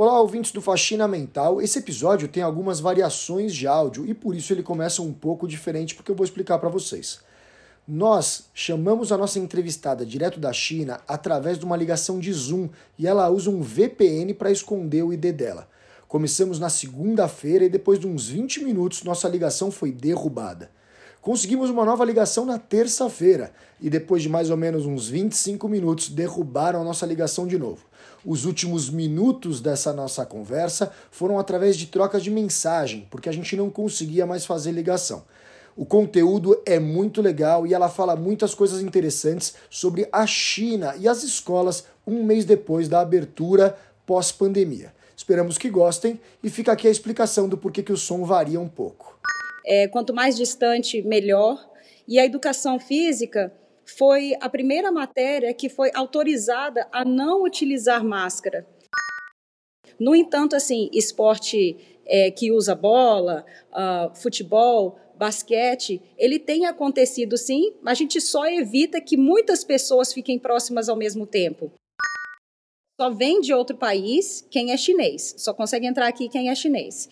Olá, ouvintes do Faxina Mental. Esse episódio tem algumas variações de áudio e por isso ele começa um pouco diferente, porque eu vou explicar para vocês. Nós chamamos a nossa entrevistada direto da China através de uma ligação de Zoom e ela usa um VPN para esconder o ID dela. Começamos na segunda-feira e depois de uns 20 minutos nossa ligação foi derrubada. Conseguimos uma nova ligação na terça-feira e depois de mais ou menos uns 25 minutos derrubaram a nossa ligação de novo. Os últimos minutos dessa nossa conversa foram através de trocas de mensagem, porque a gente não conseguia mais fazer ligação. O conteúdo é muito legal e ela fala muitas coisas interessantes sobre a China e as escolas um mês depois da abertura pós-pandemia. Esperamos que gostem e fica aqui a explicação do porquê que o som varia um pouco. É, quanto mais distante, melhor. E a educação física foi a primeira matéria que foi autorizada a não utilizar máscara. No entanto, assim, esporte é, que usa bola, uh, futebol, basquete, ele tem acontecido sim, mas a gente só evita que muitas pessoas fiquem próximas ao mesmo tempo. Só vem de outro país quem é chinês, só consegue entrar aqui quem é chinês.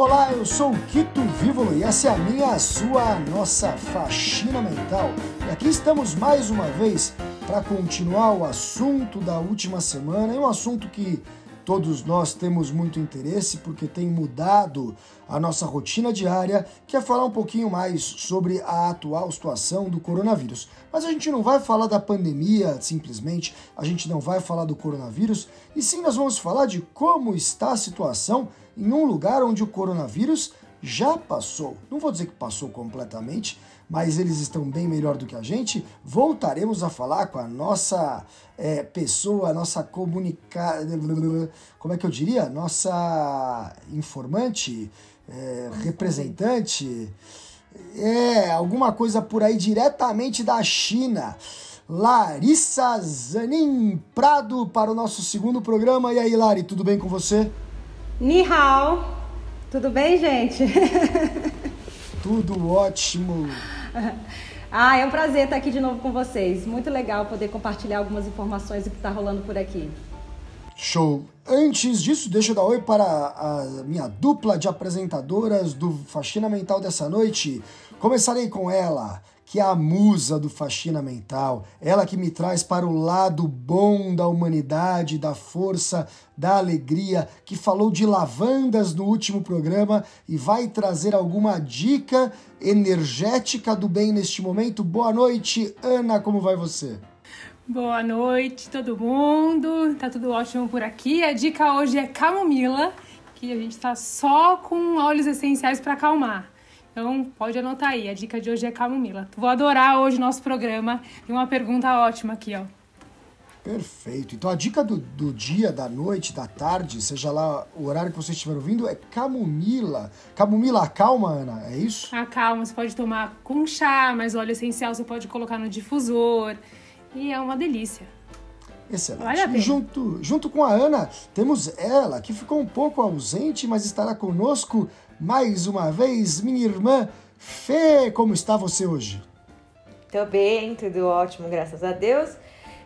Olá, eu sou o Quito Vívolo e essa é a minha, a sua, a nossa faxina mental. E aqui estamos mais uma vez para continuar o assunto da última semana, e um assunto que todos nós temos muito interesse porque tem mudado a nossa rotina diária, que é falar um pouquinho mais sobre a atual situação do coronavírus. Mas a gente não vai falar da pandemia simplesmente, a gente não vai falar do coronavírus, e sim nós vamos falar de como está a situação em um lugar onde o coronavírus já passou. Não vou dizer que passou completamente, mas eles estão bem melhor do que a gente. Voltaremos a falar com a nossa é, pessoa, a nossa comunicada. Como é que eu diria? Nossa informante, é, representante. É, alguma coisa por aí diretamente da China. Larissa Zanin Prado para o nosso segundo programa. E aí, Lari, tudo bem com você? Ni hao. Tudo bem, gente? Tudo ótimo. Ah, é um prazer estar aqui de novo com vocês. Muito legal poder compartilhar algumas informações do que está rolando por aqui. Show! Antes disso, deixa eu dar oi para a minha dupla de apresentadoras do Faxina Mental dessa noite. Começarei com ela, que é a musa do faxina mental, ela que me traz para o lado bom da humanidade, da força, da alegria, que falou de lavandas no último programa e vai trazer alguma dica energética do bem neste momento. Boa noite, Ana, como vai você? Boa noite, todo mundo. Tá tudo ótimo por aqui. A dica hoje é camomila, que a gente tá só com óleos essenciais para acalmar. Então, pode anotar aí. A dica de hoje é camomila. Vou adorar hoje nosso programa. E uma pergunta ótima aqui, ó. Perfeito. Então, a dica do, do dia, da noite, da tarde, seja lá o horário que você estiver ouvindo, é camomila. Camomila acalma, Ana, é isso? Acalma. Você pode tomar com chá, mas óleo essencial você pode colocar no difusor. E é uma delícia. Excelente. Vale e junto, junto com a Ana, temos ela, que ficou um pouco ausente, mas estará conosco mais uma vez, minha irmã Fê. Como está você hoje? Tô bem, tudo ótimo, graças a Deus.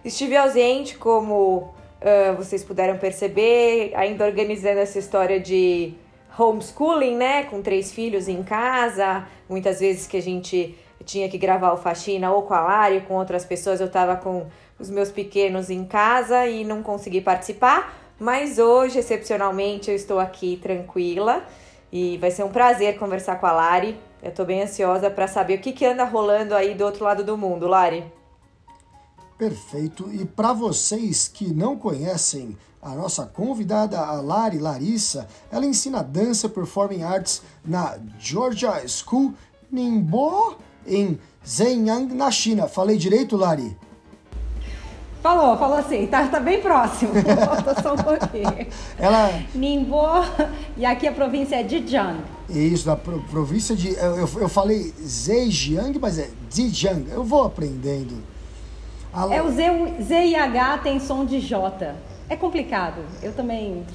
Estive ausente, como uh, vocês puderam perceber, ainda organizando essa história de homeschooling, né? Com três filhos em casa. Muitas vezes que a gente tinha que gravar o faxina ou com a Lari, com outras pessoas, eu tava com os meus pequenos em casa e não consegui participar. Mas hoje, excepcionalmente, eu estou aqui tranquila e vai ser um prazer conversar com a Lari. Eu estou bem ansiosa para saber o que, que anda rolando aí do outro lado do mundo, Lari. Perfeito. E para vocês que não conhecem a nossa convidada, a Lari Larissa, ela ensina dança performing arts na Georgia School Ningbo em Zhejiang, na China. Falei direito, Lari? Falou, falou assim, tá, tá bem próximo. Falta só um pouquinho. Ela... Ningbo, e aqui a província é Zhejiang. Isso, da pro, província de. Eu, eu, eu falei Zhejiang, mas é Zhejiang. Eu vou aprendendo. A... É o Z, Z e H tem som de J. É complicado. Eu também.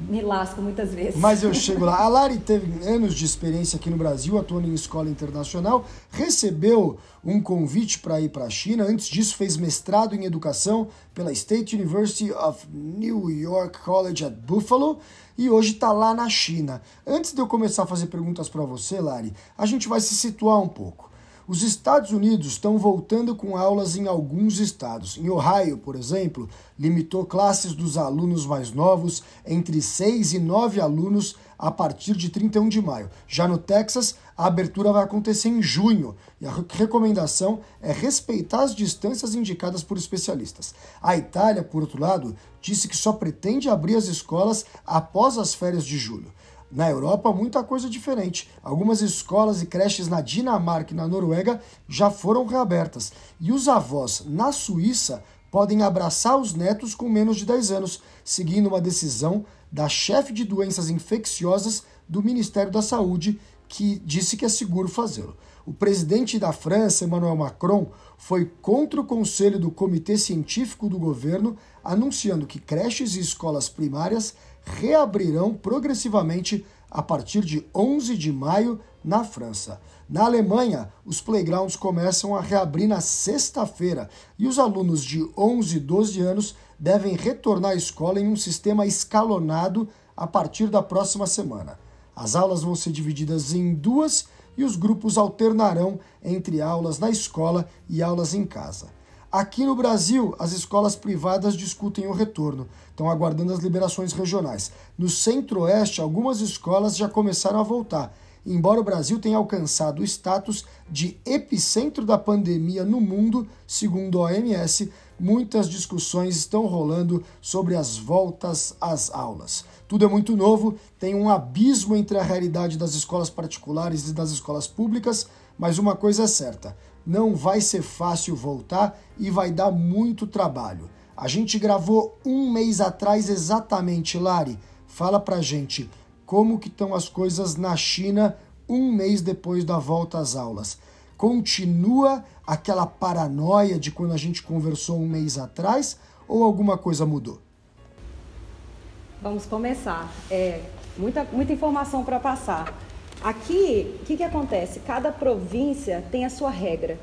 Me lasco muitas vezes. Mas eu chego lá. A Lari teve anos de experiência aqui no Brasil, atuando em escola internacional, recebeu um convite para ir para a China. Antes disso, fez mestrado em educação pela State University of New York College at Buffalo e hoje está lá na China. Antes de eu começar a fazer perguntas para você, Lari, a gente vai se situar um pouco. Os Estados Unidos estão voltando com aulas em alguns estados. Em Ohio, por exemplo, limitou classes dos alunos mais novos entre 6 e 9 alunos a partir de 31 de maio. Já no Texas, a abertura vai acontecer em junho e a recomendação é respeitar as distâncias indicadas por especialistas. A Itália, por outro lado, disse que só pretende abrir as escolas após as férias de julho. Na Europa, muita coisa diferente. Algumas escolas e creches na Dinamarca e na Noruega já foram reabertas. E os avós na Suíça podem abraçar os netos com menos de 10 anos, seguindo uma decisão da chefe de doenças infecciosas do Ministério da Saúde, que disse que é seguro fazê-lo. O presidente da França, Emmanuel Macron, foi contra o conselho do Comitê Científico do governo, anunciando que creches e escolas primárias reabrirão progressivamente a partir de 11 de maio na França. Na Alemanha, os playgrounds começam a reabrir na sexta-feira e os alunos de 11 e 12 anos devem retornar à escola em um sistema escalonado a partir da próxima semana. As aulas vão ser divididas em duas e os grupos alternarão entre aulas na escola e aulas em casa. Aqui no Brasil, as escolas privadas discutem o retorno, estão aguardando as liberações regionais. No Centro-Oeste, algumas escolas já começaram a voltar. Embora o Brasil tenha alcançado o status de epicentro da pandemia no mundo, segundo a OMS, muitas discussões estão rolando sobre as voltas às aulas. Tudo é muito novo, tem um abismo entre a realidade das escolas particulares e das escolas públicas, mas uma coisa é certa: não vai ser fácil voltar e vai dar muito trabalho. A gente gravou um mês atrás exatamente, Lari. Fala pra gente como que estão as coisas na China um mês depois da volta às aulas. Continua aquela paranoia de quando a gente conversou um mês atrás ou alguma coisa mudou? Vamos começar. É, muita, muita informação para passar. Aqui, o que, que acontece? Cada província tem a sua regra.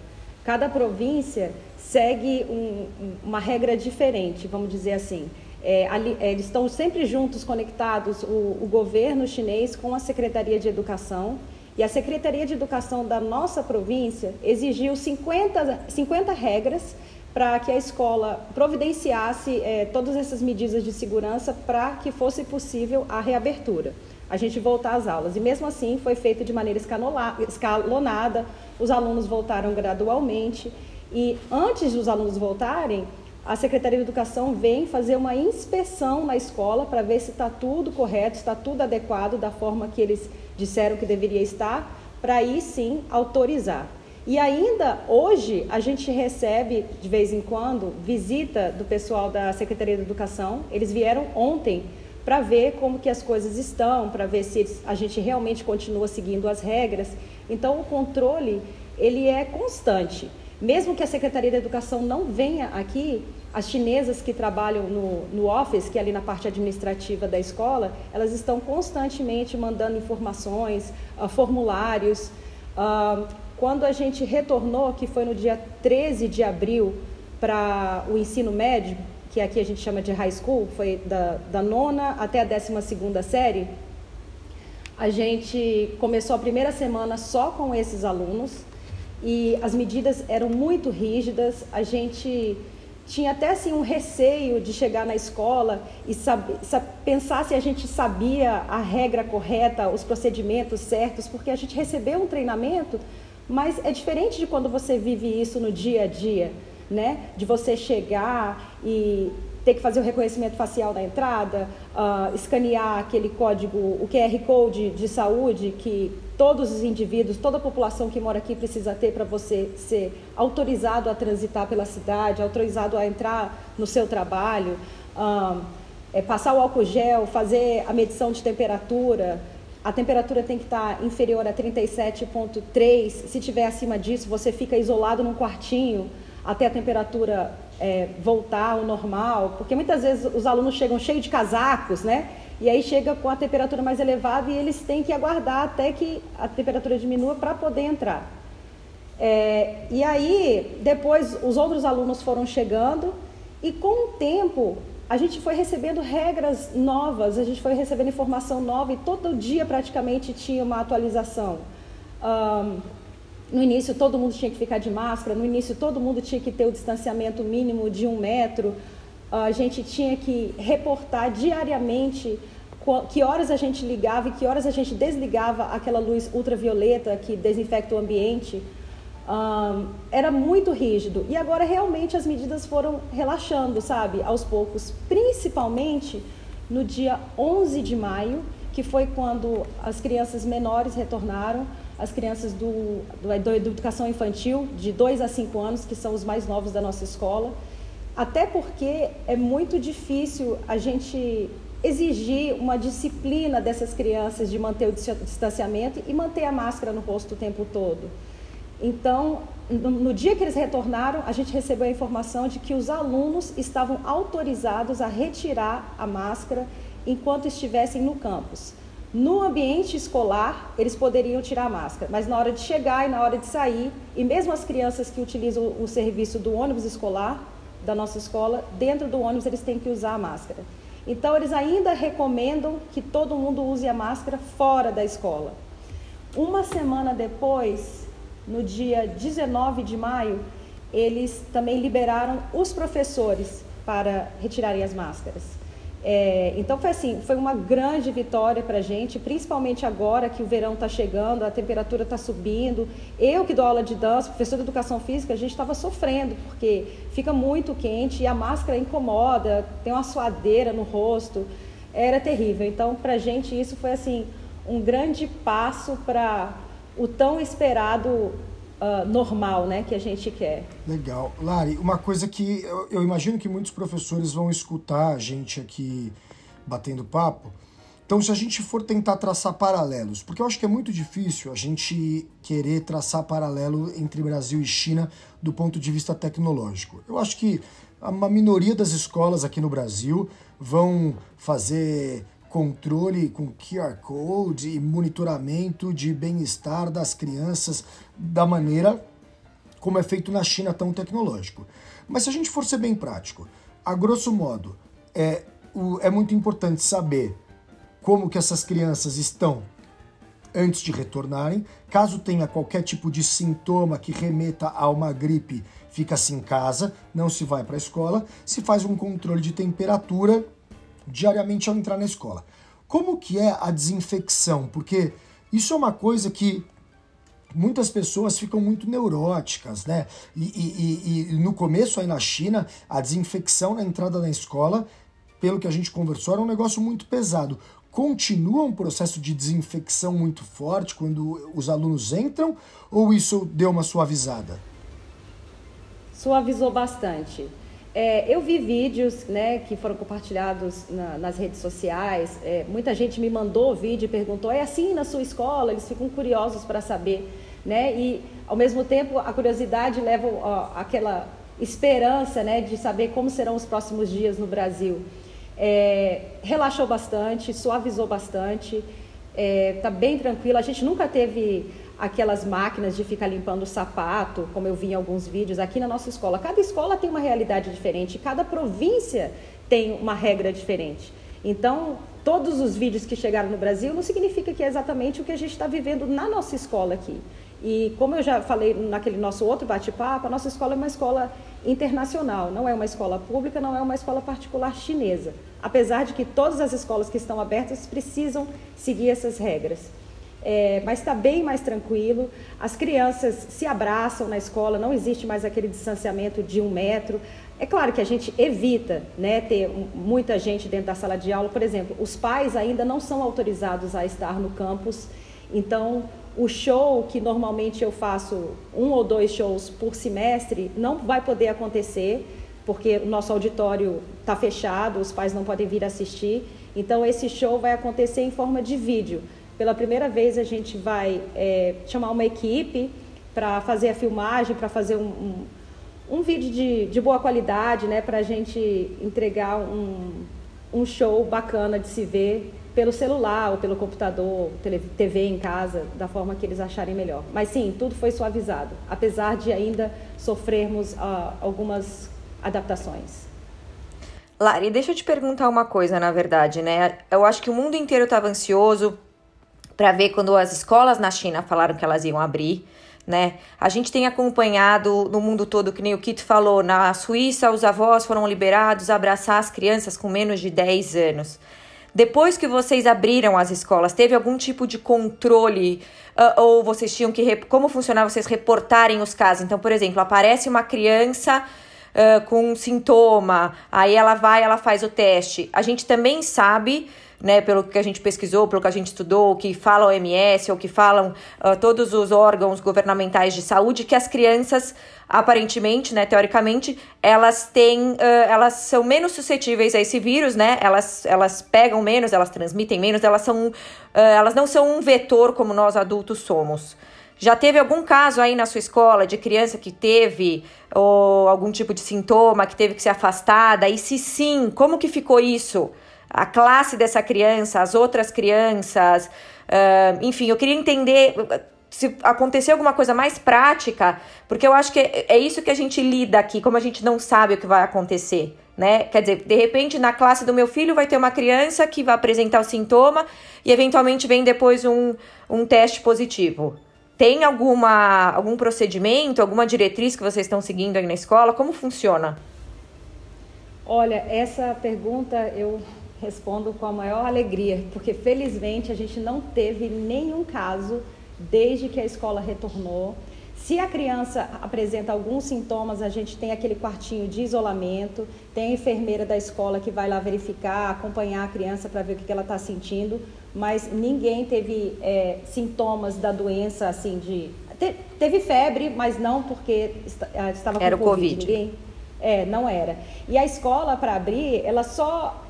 Cada província segue um, uma regra diferente, vamos dizer assim. É, ali, é, eles estão sempre juntos, conectados, o, o, governo chinês com a Secretaria de Educação. E a Secretaria de Educação da nossa província exigiu 50, 50 regras para que a escola providenciasse é, todas essas medidas de segurança para que fosse possível a reabertura a gente voltar às aulas. E mesmo assim foi feito de maneira escalonada, os alunos voltaram gradualmente. E antes dos alunos voltarem, a Secretaria de Educação vem fazer uma inspeção na escola para ver se está tudo correto, está tudo adequado da forma que eles disseram que deveria estar, para aí sim autorizar. E ainda hoje a gente recebe de vez em quando visita do pessoal da Secretaria de Educação. Eles vieram ontem para ver como que as coisas estão, para ver se a gente realmente continua seguindo as regras. Então, o controle ele é constante. Mesmo que a Secretaria da Educação não venha aqui, as chinesas que trabalham no, no office, que é ali na parte administrativa da escola, elas estão constantemente mandando informações, uh, formulários. Uh, quando a gente retornou, que foi no dia 13 de abril, para o ensino médio, que aqui a gente chama de high school, foi da, da nona até a décima segunda série, a gente começou a primeira semana só com esses alunos e as medidas eram muito rígidas. A gente tinha até assim um receio de chegar na escola e saber, pensar se a gente sabia a regra correta, os procedimentos certos, porque a gente recebeu um treinamento, mas é diferente de quando você vive isso no dia a dia né? De você chegar e ter que fazer o reconhecimento facial na entrada, uh, escanear aquele código, o QR Code de saúde que todos os indivíduos, toda a população que mora aqui precisa ter para você ser autorizado a transitar pela cidade, autorizado a entrar no seu trabalho, uh, é, passar o álcool gel, fazer a medição de temperatura. A temperatura tem que estar tá inferior a 37,3. Se tiver acima disso, você fica isolado num quartinho até a temperatura é, voltar ao normal, porque muitas vezes os alunos chegam cheios de casacos, né? E aí chega com a temperatura mais elevada e eles têm que aguardar até que a temperatura diminua para poder entrar. É, e aí, depois, os outros alunos foram chegando e com o tempo a gente foi recebendo regras novas, a gente foi recebendo informação nova e todo dia praticamente tinha uma atualização. Um, no início todo mundo tinha que ficar de máscara, no início todo mundo tinha que ter o distanciamento mínimo de um metro, a gente tinha que reportar diariamente que horas a gente ligava e que horas a gente desligava aquela luz ultravioleta que desinfecta o ambiente. Um, era muito rígido. E agora realmente as medidas foram relaxando, sabe, aos poucos, principalmente no dia 11 de maio, que foi quando as crianças menores retornaram, as crianças do, do, do educação infantil, de 2 a 5 anos, que são os mais novos da nossa escola, até porque é muito difícil a gente exigir uma disciplina dessas crianças de manter o distanciamento e manter a máscara no rosto o tempo todo. Então, no, no, dia que eles retornaram, a gente recebeu a informação de que os alunos estavam autorizados a retirar a máscara enquanto estivessem no campus. No ambiente escolar, eles poderiam tirar a máscara, mas na hora de chegar e na hora de sair, e mesmo as crianças que utilizam o serviço do ônibus escolar da nossa escola, dentro do ônibus eles têm que usar a máscara. Então, eles ainda recomendam que todo mundo use a máscara fora da escola. Uma semana depois, no dia 19 de maio, eles também liberaram os professores para retirarem as máscaras. É, então foi assim, foi uma grande vitória para a gente, principalmente agora que o verão está chegando, a temperatura está subindo. Eu que dou aula de dança, professor de educação física, a gente estava sofrendo porque fica muito quente e a máscara incomoda, tem uma suadeira no rosto, era terrível. Então para a gente isso foi assim um grande passo para o tão esperado uh, normal, né, que a gente quer. Legal, Lari. Uma coisa que eu, eu imagino que muitos professores vão escutar a gente aqui batendo papo. Então, se a gente for tentar traçar paralelos, porque eu acho que é muito difícil a gente querer traçar paralelo entre Brasil e China do ponto de vista tecnológico. Eu acho que uma minoria das escolas aqui no Brasil vão fazer controle com QR Code e monitoramento de bem-estar das crianças da maneira como é feito na China tão tecnológico. Mas se a gente for ser bem prático, a grosso modo, é, o, é muito importante saber como que essas crianças estão antes de retornarem. Caso tenha qualquer tipo de sintoma que remeta a uma gripe, fica-se em casa, não se vai para a escola, se faz um controle de temperatura diariamente ao entrar na escola. Como que é a desinfecção? Porque isso é uma coisa que muitas pessoas ficam muito neuróticas, né? E, e, e, no começo aí na China, a desinfecção na entrada da escola, pelo que a gente conversou, era um negócio muito pesado. Continua um processo de desinfecção muito forte quando os alunos entram ou isso deu uma suavizada? Suavizou bastante. É, eu vi vídeos né, que foram compartilhados na, nas redes sociais. É, muita gente me mandou vídeo e perguntou: é assim na sua escola? Eles ficam curiosos para saber. Né? E, ao mesmo tempo, a curiosidade leva ó, aquela esperança né, de saber como serão os próximos dias no Brasil. É, relaxou bastante, suavizou bastante, está é, bem tranquilo. A gente nunca teve aquelas máquinas de ficar limpando o sapato, como eu vi em alguns vídeos aqui na nossa escola. Cada escola tem uma realidade diferente, cada província tem uma regra diferente. Então, todos os vídeos que chegaram no Brasil não significa que é exatamente o que a gente está vivendo na nossa escola aqui. E como eu já falei naquele nosso outro bate-papo, a nossa escola é uma escola internacional, não é uma escola pública, não é uma escola particular chinesa. Apesar de que todas as escolas que estão abertas precisam seguir essas regras é, mas está bem mais tranquilo. As crianças se abraçam na escola, não existe mais aquele distanciamento de um metro. É claro que a gente evita né, ter muita gente dentro da sala de aula. Por exemplo, os pais ainda não são autorizados a estar no campus, então o show que normalmente eu faço um ou dois shows por semestre não vai poder acontecer porque o nosso auditório está fechado, os pais não podem vir assistir. Então esse show vai acontecer em forma de vídeo. Pela primeira vez a gente vai é, chamar uma equipe para fazer a filmagem, para fazer um, um, um vídeo de, de boa qualidade, né, para a gente entregar um, um show bacana de se ver pelo celular ou pelo computador, TV em casa, da forma que eles acharem melhor. Mas sim, tudo foi suavizado, apesar de ainda sofrermos uh, algumas adaptações. Lari, deixa eu te perguntar uma coisa, na verdade, né? Eu acho que o mundo inteiro estava ansioso para ver quando as escolas na China falaram que elas iam abrir né? A gente tem acompanhado no mundo todo, que nem o Kito falou, na Suíça os avós foram liberados a abraçar as crianças com menos de 10 anos. Depois que vocês abriram as escolas, teve algum tipo de controle uh, ou vocês tinham que como funcionava vocês reportarem os casos? Então, por exemplo, aparece uma criança uh, com um sintoma, aí ela vai, ela faz o teste. A gente também sabe né, pelo que a gente pesquisou, pelo que a gente estudou, o que fala o OMS, ou que falam uh, todos os órgãos governamentais de saúde, que as crianças, aparentemente, né, teoricamente, elas têm, uh, elas são menos suscetíveis a esse vírus, né, elas, elas pegam menos, elas transmitem menos, elas, são, uh, elas não são um vetor como nós adultos somos. Já teve algum caso aí na sua escola de criança que teve ou algum tipo de sintoma, que teve que ser afastada? E se sim, como que ficou isso? A classe dessa criança, as outras crianças, uh, enfim, eu queria entender se acontecer alguma coisa mais prática, porque eu acho que é, isso que a gente lida aqui, como a gente não sabe o que vai acontecer, né? Quer dizer, de repente na classe do meu filho vai ter uma criança que vai apresentar o sintoma e eventualmente vem depois um, um teste positivo. Tem alguma, algum procedimento, alguma diretriz que vocês estão seguindo aí na escola? Como funciona? Olha, essa pergunta eu respondo com a maior alegria, porque felizmente a gente não teve nenhum caso desde que a escola retornou. Se a criança apresenta alguns sintomas, a gente tem aquele quartinho de isolamento, tem a enfermeira da escola que vai lá verificar, acompanhar a criança para ver o que ela está sentindo, mas ninguém teve é, sintomas da doença assim de. Te, teve febre, mas não porque ah, estava com era COVID. COVID. Ninguém, é, não era. E a escola para abrir, ela só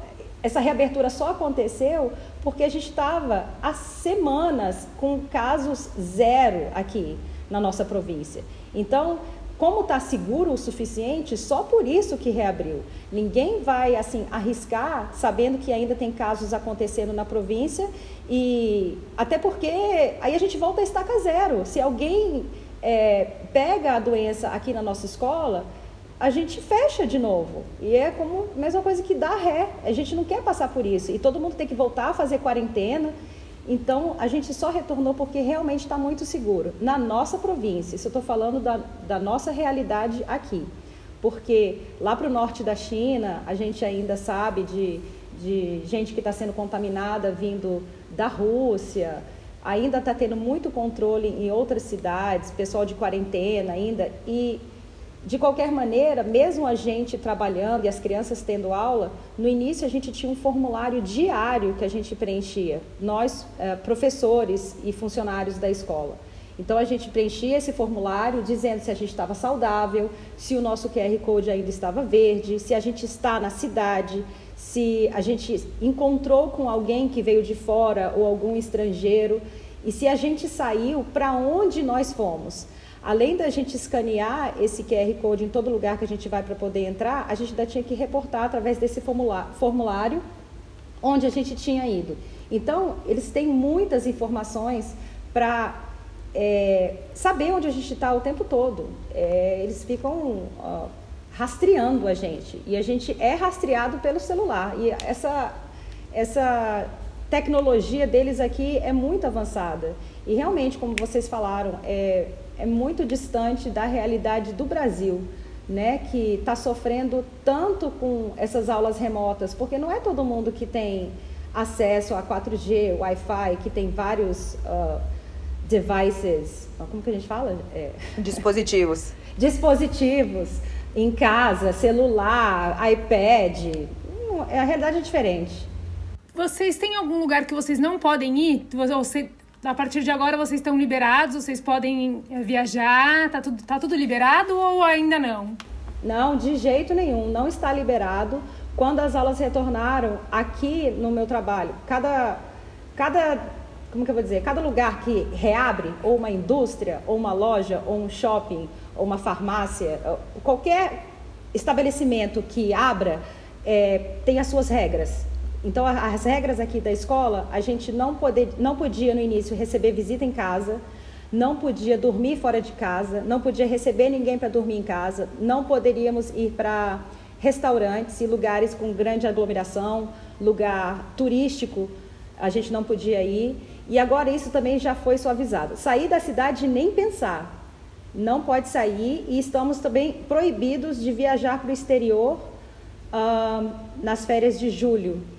essa reabertura só aconteceu porque a gente estava há semanas com casos zero aqui na nossa província. Então, como está seguro o suficiente, só por isso que reabriu. Ninguém vai assim arriscar sabendo que ainda tem casos acontecendo na província e até porque aí a gente volta a estaca zero. Se alguém é, pega a doença aqui na nossa escola, a gente fecha de novo. E é como a mesma coisa que dá ré. A gente não quer passar por isso. E todo mundo tem que voltar a fazer quarentena. Então, a gente só retornou porque realmente está muito seguro. Na nossa província, isso eu estou falando da, da nossa realidade aqui. Porque lá para o norte da China, a gente ainda sabe de, de gente que está sendo contaminada vindo da Rússia. Ainda está tendo muito controle em outras cidades, pessoal de quarentena ainda. E de qualquer maneira, mesmo a gente trabalhando e as crianças tendo aula, no início a gente tinha um formulário diário que a gente preenchia, nós, eh, professores e funcionários da escola. Então a gente preenchia esse formulário dizendo se a gente estava saudável, se o nosso QR Code ainda estava verde, se a gente está na cidade, se a gente encontrou com alguém que veio de fora ou algum estrangeiro e se a gente saiu, para onde nós fomos. Além da gente escanear esse QR Code em todo lugar que a gente vai para poder entrar, a gente ainda tinha que reportar através desse formulário onde a gente tinha ido. Então, eles têm muitas informações para é, saber onde a gente está o tempo todo. É, eles ficam ó, rastreando a gente e a gente é rastreado pelo celular. E essa, essa tecnologia deles aqui é muito avançada. E realmente, como vocês falaram, é, é muito distante da realidade do Brasil, né, que está sofrendo tanto com essas aulas remotas, porque não é todo mundo que tem acesso a 4G, Wi-Fi, que tem vários uh, devices, como que a gente fala? É. Dispositivos. Dispositivos em casa, celular, iPad, a realidade é diferente. Vocês têm algum lugar que vocês não podem ir? Você a partir de agora vocês estão liberados, vocês podem eh, viajar, tá tudo, tá tudo liberado ou ainda não? Não, de jeito nenhum, não está liberado. Quando as aulas retornaram aqui no meu trabalho, cada, cada como que eu vou dizer, cada lugar que reabre, ou uma indústria, ou uma loja, ou um shopping, ou uma farmácia, qualquer estabelecimento que abra é, tem as suas regras. Então, as regras aqui da escola, a gente não, poder, não podia no início receber visita em casa, não podia dormir fora de casa, não podia receber ninguém para dormir em casa, não poderíamos ir para restaurantes e lugares com grande aglomeração, lugar turístico, a gente não podia ir. E agora isso também já foi suavizado. Sair da cidade nem pensar. Não pode sair e estamos também proibidos de viajar para o exterior uh, nas férias de julho.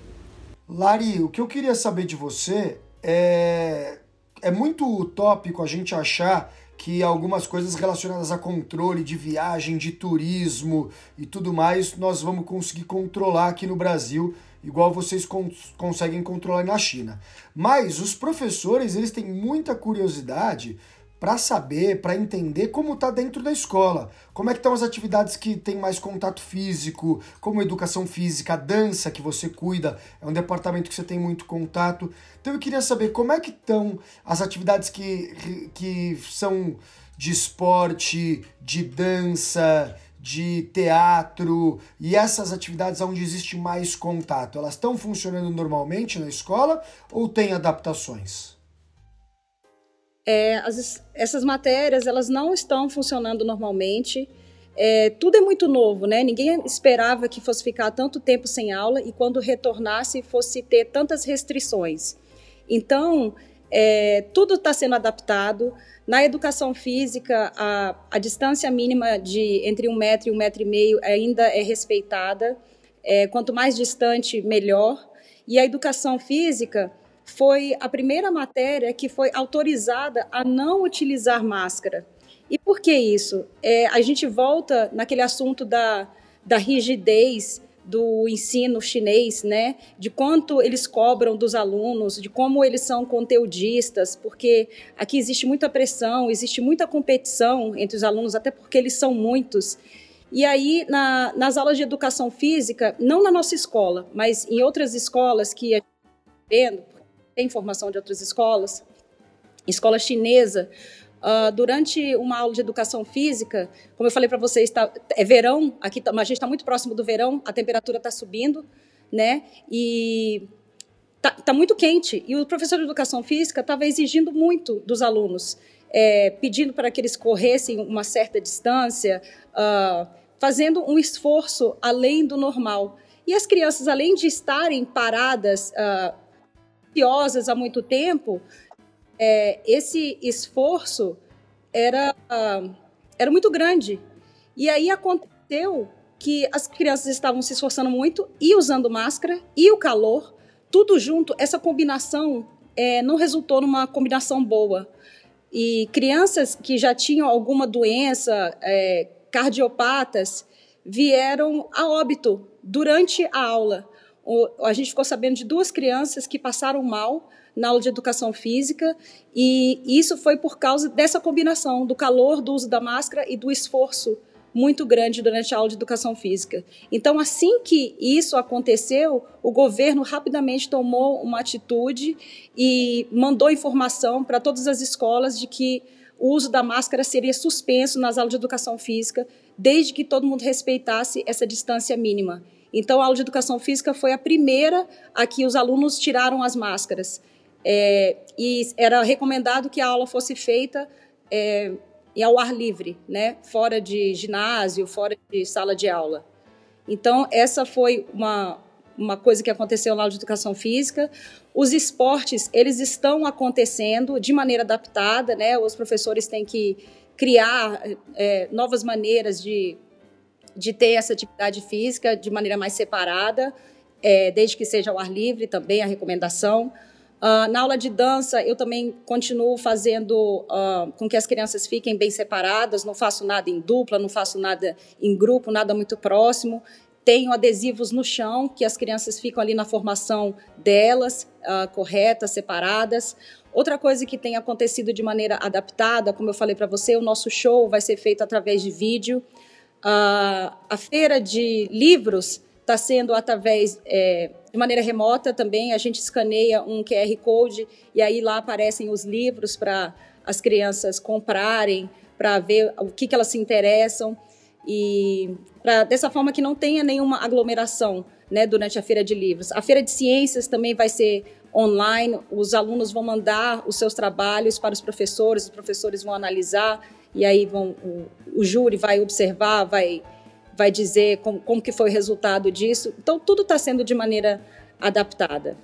Lari, o que eu queria saber de você é. É muito utópico a gente achar que algumas coisas relacionadas a controle de viagem, de turismo e tudo mais, nós vamos conseguir controlar aqui no Brasil, igual vocês cons conseguem controlar na China. Mas os professores, eles têm muita curiosidade para saber, para entender como está dentro da escola. Como é que estão as atividades que têm mais contato físico, como educação física, dança que você cuida, é um departamento que você tem muito contato. Então eu queria saber como é que estão as atividades que, que são de esporte, de dança, de teatro e essas atividades onde existe mais contato. Elas estão funcionando normalmente na escola ou tem adaptações? É, as, essas matérias elas não estão funcionando normalmente. É, tudo é muito novo, né? Ninguém esperava que fosse ficar tanto tempo sem aula e quando retornasse fosse ter tantas restrições. Então, é, tudo está sendo adaptado. Na educação física, a, a, distância mínima de entre um metro e um metro e meio ainda é respeitada. É, quanto mais distante, melhor. E a educação física, foi a primeira matéria que foi autorizada a não utilizar máscara. E por que isso? É, a gente volta naquele assunto da, da rigidez do ensino chinês, né? De quanto eles cobram dos alunos, de como eles são conteudistas, porque aqui existe muita pressão, existe muita competição entre os alunos, até porque eles são muitos. E aí, na, nas aulas de educação física, não na nossa escola, mas em outras escolas que a gente está vendo, tem informação de outras escolas, escola chinesa, uh, durante uma aula de educação física, como eu falei para vocês, tá, é verão, aqui tá, a gente está muito próximo do verão, a temperatura está subindo, né? E tá, tá, muito quente. E o professor de educação física estava exigindo muito dos alunos, é, pedindo para que eles corressem uma certa distância, uh, fazendo um esforço além do normal. E as crianças, além de estarem paradas, uh, ansiosas há muito tempo, é, esse esforço era, era muito grande. E aí aconteceu que as crianças estavam se esforçando muito e usando máscara e o calor, tudo junto, essa combinação é, não resultou numa combinação boa. E crianças que já tinham alguma doença, é, cardiopatas, vieram a óbito durante a aula a gente ficou sabendo de duas crianças que passaram mal na aula de educação física e isso foi por causa dessa combinação do calor, do uso da máscara e do esforço muito grande durante a aula de educação física. Então, assim que isso aconteceu, o governo rapidamente tomou uma atitude e mandou informação para todas as escolas de que o uso da máscara seria suspenso nas aulas de educação física, desde que todo mundo respeitasse essa distância mínima. Então, a aula de educação física foi a primeira a que os alunos tiraram as máscaras. É, e era recomendado que a aula fosse feita é, ao ar livre, né? fora de ginásio, fora de sala de aula. Então, essa foi uma, uma coisa que aconteceu na aula de educação física. Os esportes, eles estão acontecendo de maneira adaptada, né? Os professores têm que criar é, novas maneiras de de ter essa atividade física de maneira mais separada, é, desde que seja ao ar livre também a recomendação. Uh, na aula de dança, eu também continuo fazendo uh, com que as crianças fiquem bem separadas, não faço nada em dupla, não faço nada em grupo, nada muito próximo. Tenho adesivos no chão, que as crianças ficam ali na formação delas, uh, corretas, separadas. Outra coisa que tem acontecido de maneira adaptada, como eu falei para você, o nosso show vai ser feito através de vídeo. A, feira de livros está sendo através é, de maneira remota também, a gente escaneia um QR Code e aí lá aparecem os livros para as crianças comprarem, para ver o que, que elas se interessam. E pra, dessa forma que não tenha nenhuma aglomeração né, durante a feira de livros. A feira de ciências também vai ser online, os alunos vão mandar os seus trabalhos para os professores, os professores vão analisar e aí vão, o, o júri vai observar, vai, vai dizer como, como que foi o resultado disso. Então, tudo está sendo de maneira adaptada.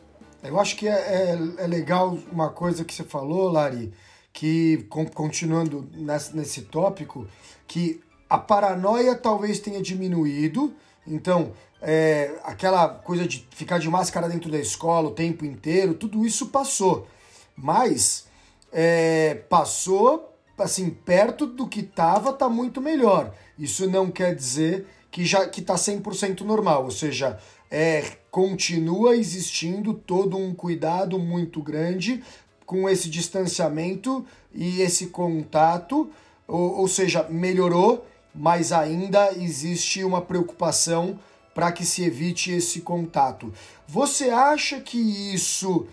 Eu acho que é, é, é, legal uma coisa que você falou, Lari, que continuando nesse, nesse tópico, que a paranoia talvez tenha diminuído, então é, aquela coisa de ficar de máscara dentro da escola o tempo inteiro, tudo isso passou. Mas é, passou assim perto do que estava, tá muito melhor. Isso não quer dizer que já que tá 100% normal, ou seja, é, continua existindo todo um cuidado muito grande com esse distanciamento e esse contato, ou, ou seja, melhorou, mas ainda existe uma preocupação para que se evite esse contato. Você acha que isso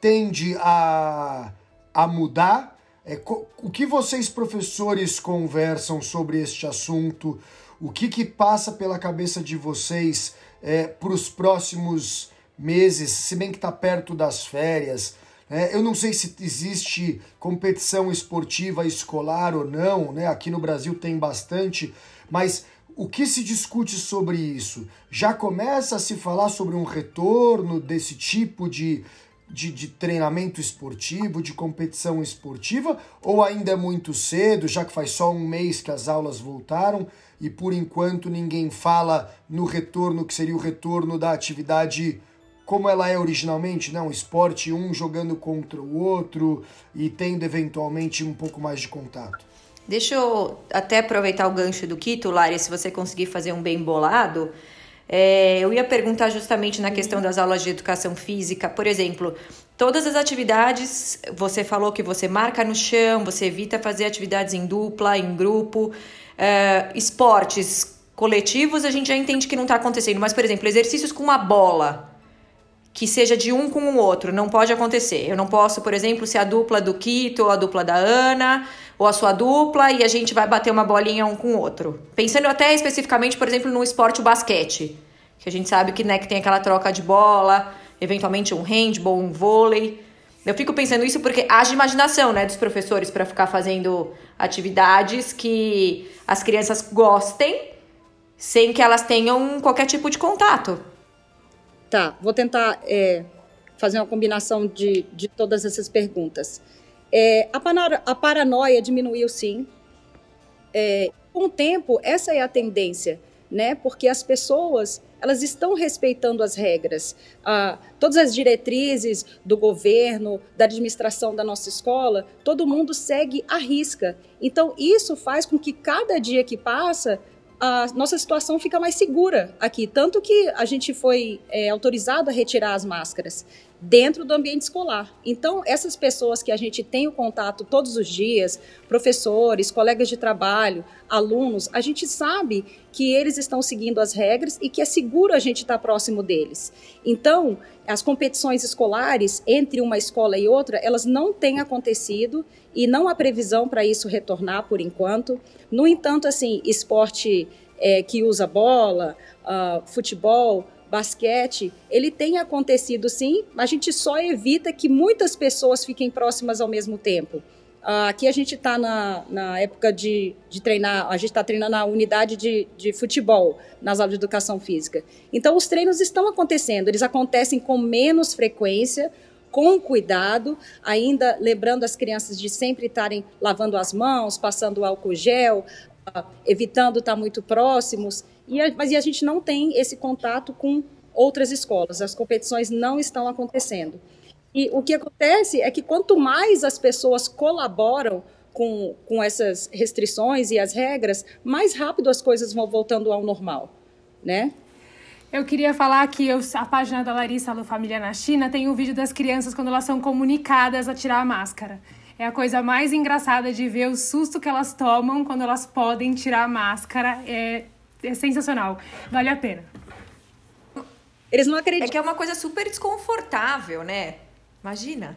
tende a, a mudar? É, o que vocês, professores, conversam sobre este assunto? O que, que passa pela cabeça de vocês é, para os próximos meses, se bem que está perto das férias? É, eu não sei se existe competição esportiva escolar ou não, né? Aqui no Brasil tem bastante, mas o que se discute sobre isso? Já começa a se falar sobre um retorno desse tipo de, de, de, treinamento esportivo, de competição esportiva, ou ainda é muito cedo, já que faz só um mês que as aulas voltaram e por enquanto ninguém fala no retorno que seria o retorno da atividade como ela é originalmente, não, esporte um jogando contra o outro e tendo eventualmente um pouco mais de contato. Deixa eu até aproveitar o gancho do Quito, Lari, se você conseguir fazer um bem bolado. É, eu ia perguntar justamente na questão das aulas de educação física, por exemplo, todas as atividades, você falou que você marca no chão, você evita fazer atividades em dupla, em grupo, é, esportes coletivos, a gente já entende que não está acontecendo, mas, por exemplo, exercícios com uma bola, que seja de um com o outro, não pode acontecer. Eu não posso, por exemplo, ser a dupla do Quito ou a dupla da Ana, ou a sua dupla e a gente vai bater uma bolinha um com o outro. Pensando até especificamente, por exemplo, no esporte o basquete, que a gente sabe que, né, que tem aquela troca de bola, eventualmente um handball, um vôlei. Eu fico pensando isso porque haja imaginação, né, dos professores para ficar fazendo atividades que as crianças gostem sem que elas tenham qualquer tipo de contato. Tá, vou tentar é, fazer uma combinação de, de todas essas perguntas. É, a, a, paranoia diminuiu sim. É, com o tempo, essa é a tendência, né? Porque as pessoas elas estão respeitando as regras. Ah, todas as diretrizes do governo, da administração da nossa escola, todo mundo segue à risca. Então, isso faz com que cada dia que passa, a nossa situação fica mais segura aqui. Tanto que a gente foi é, autorizado a retirar as máscaras dentro do ambiente escolar. Então, essas pessoas que a gente tem o contato todos os dias, professores, colegas de trabalho, alunos, a gente sabe que eles estão seguindo as regras e que é seguro a gente estar próximo deles. Então, as competições escolares entre uma escola e outra, elas não têm acontecido e não há previsão para isso retornar por enquanto. No entanto, assim, esporte é, que usa bola, uh, futebol, basquete, ele tem acontecido sim, a gente só evita que muitas pessoas fiquem próximas ao mesmo tempo. Uh, aqui a gente está na, na época de, de treinar, a gente está treinando a unidade de, de futebol nas aulas de educação física. Então, os treinos estão acontecendo, eles acontecem com menos frequência, com cuidado, ainda lembrando as crianças de sempre estarem lavando as mãos, passando álcool gel, evitando estar muito próximos. E a, mas e a gente não tem esse contato com outras escolas, as competições não estão acontecendo. E o que acontece é que quanto mais as pessoas colaboram com, com essas restrições e as regras, mais rápido as coisas vão voltando ao normal, né? Eu queria falar que eu, a página da Larissa do Família na China tem um vídeo das crianças quando elas são comunicadas a tirar a máscara. É a coisa mais engraçada de ver o susto que elas tomam quando elas podem tirar a máscara. É é sensacional. Vale a pena. Eles não acreditam. É que é uma coisa super desconfortável, né? Imagina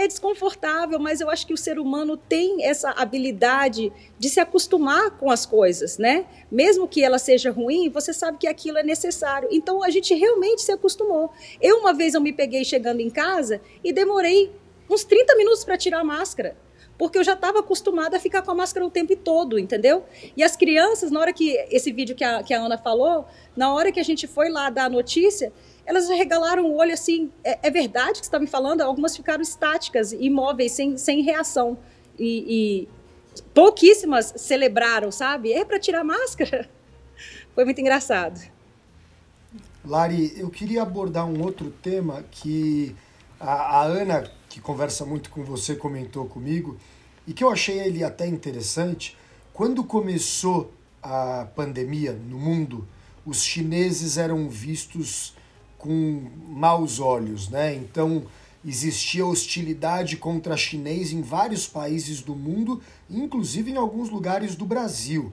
é desconfortável, mas eu acho que o ser humano tem essa habilidade de se acostumar com as coisas, né? Mesmo que ela seja ruim, você sabe que aquilo é necessário. Então a gente realmente se acostumou. Eu uma vez eu me peguei chegando em casa e demorei uns 30 minutos para tirar a máscara porque eu já estava acostumada a ficar com a máscara o tempo todo, entendeu? E as crianças, na hora que esse vídeo que a, que a Ana falou, na hora que a gente foi lá dar a notícia, elas regalaram o olho assim, é, é verdade que você está me falando? Algumas ficaram estáticas, imóveis, sem, sem reação. E, e pouquíssimas celebraram, sabe? É para tirar máscara. Foi muito engraçado. Lari, eu queria abordar um outro tema que a, a Ana, que conversa muito com você, comentou comigo, e que eu achei ele até interessante. Quando começou a pandemia no mundo, os chineses eram vistos com maus olhos, né? Então existia hostilidade contra chinês em vários países do mundo, inclusive em alguns lugares do Brasil.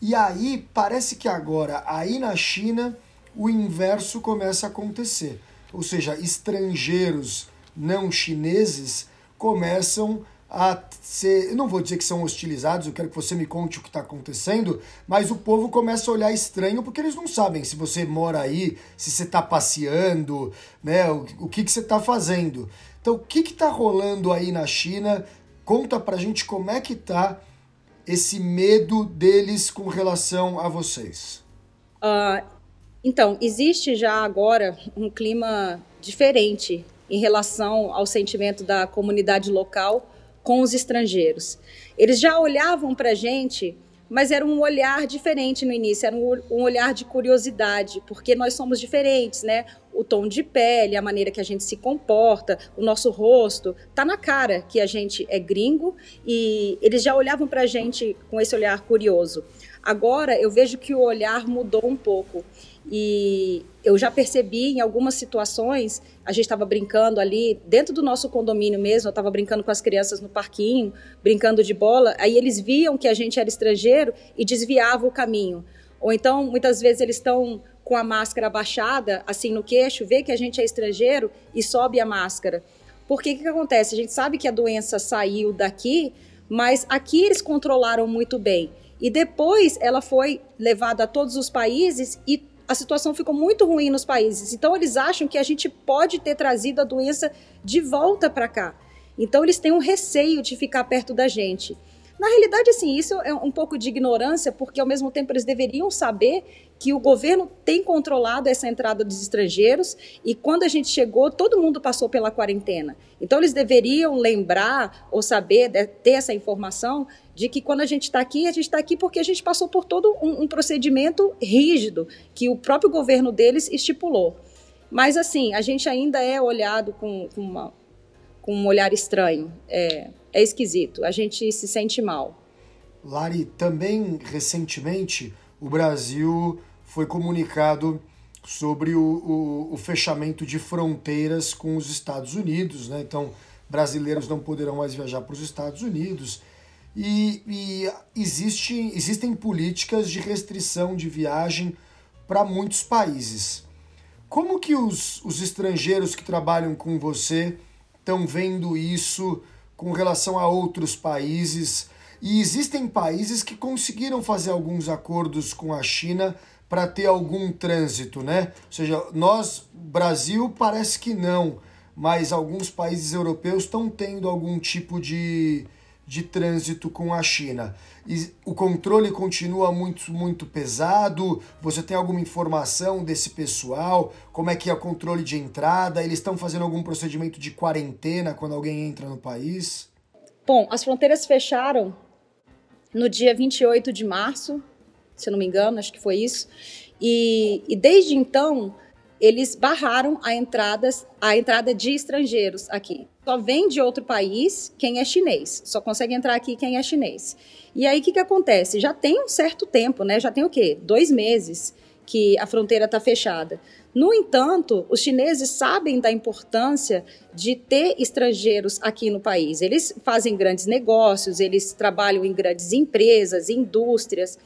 E aí parece que agora, aí na China, o inverso começa a acontecer. Ou seja, estrangeiros não chineses começam a ser. Eu não vou dizer que são hostilizados, eu quero que você me conte o que está acontecendo, mas o povo começa a olhar estranho porque eles não sabem se você mora aí, se você está passeando, né? O, o que, que você está fazendo. Então, o que está rolando aí na China? Conta pra gente como é que tá esse medo deles com relação a vocês. Uh, então, existe já agora um clima diferente em relação ao sentimento da comunidade local com os estrangeiros. Eles já olhavam para a gente, mas era um olhar diferente no início, era um, olhar de curiosidade, porque nós somos diferentes, né? O tom de pele, a maneira que a gente se comporta, o nosso rosto, tá na cara que a gente é gringo e eles já olhavam para a gente com esse olhar curioso. Agora eu vejo que o olhar mudou um pouco e eu já percebi em algumas situações, a gente estava brincando ali, dentro do nosso condomínio mesmo, eu estava brincando com as crianças no parquinho, brincando de bola, aí eles viam que a gente era estrangeiro e desviavam o caminho. Ou então, muitas vezes, eles estão com a máscara abaixada, assim no queixo, vê que a gente é estrangeiro e sobe a máscara. Porque o que, que acontece? A gente sabe que a doença saiu daqui, mas aqui eles controlaram muito bem. E depois ela foi levada a todos os países e a situação ficou muito ruim nos países. Então, eles acham que a gente pode ter trazido a doença de volta para cá. Então, eles têm um receio de ficar perto da gente. Na realidade, assim, isso é um pouco de ignorância, porque ao mesmo tempo eles deveriam saber que o governo tem controlado essa entrada dos estrangeiros e quando a gente chegou, todo mundo passou pela quarentena. Então eles deveriam lembrar ou saber, ter essa informação de que quando a gente está aqui, a gente está aqui porque a gente passou por todo um, um procedimento rígido que o próprio governo deles estipulou. Mas assim, a gente ainda é olhado com, com, uma, com um olhar estranho. É, é esquisito. A gente se sente mal. Lari, também recentemente o Brasil foi comunicado sobre o, o, o, fechamento de fronteiras com os Estados Unidos, né? Então, brasileiros não poderão mais viajar para os Estados Unidos. E, e existe, existem políticas de restrição de viagem para muitos países. Como que os, os estrangeiros que trabalham com você estão vendo isso com relação a outros países? E existem países que conseguiram fazer alguns acordos com a China para ter algum trânsito, né? Ou seja, nós, Brasil, parece que não, mas alguns países europeus estão tendo algum tipo de, de trânsito com a China. E o controle continua muito, muito pesado? Você tem alguma informação desse pessoal? Como é que é o controle de entrada? Eles estão fazendo algum procedimento de quarentena quando alguém entra no país? Bom, as fronteiras fecharam no dia 28 de março, se eu não me engano, acho que foi isso. E, e desde então, eles barraram a, entradas, a entrada de estrangeiros aqui. Só vem de outro país quem é chinês. Só consegue entrar aqui quem é chinês. E aí o que, que acontece? Já tem um certo tempo, né? Já tem o quê? Dois meses que a fronteira está fechada. No entanto, os chineses sabem da importância de ter estrangeiros aqui no país. Eles fazem grandes negócios, eles trabalham em grandes empresas, indústrias.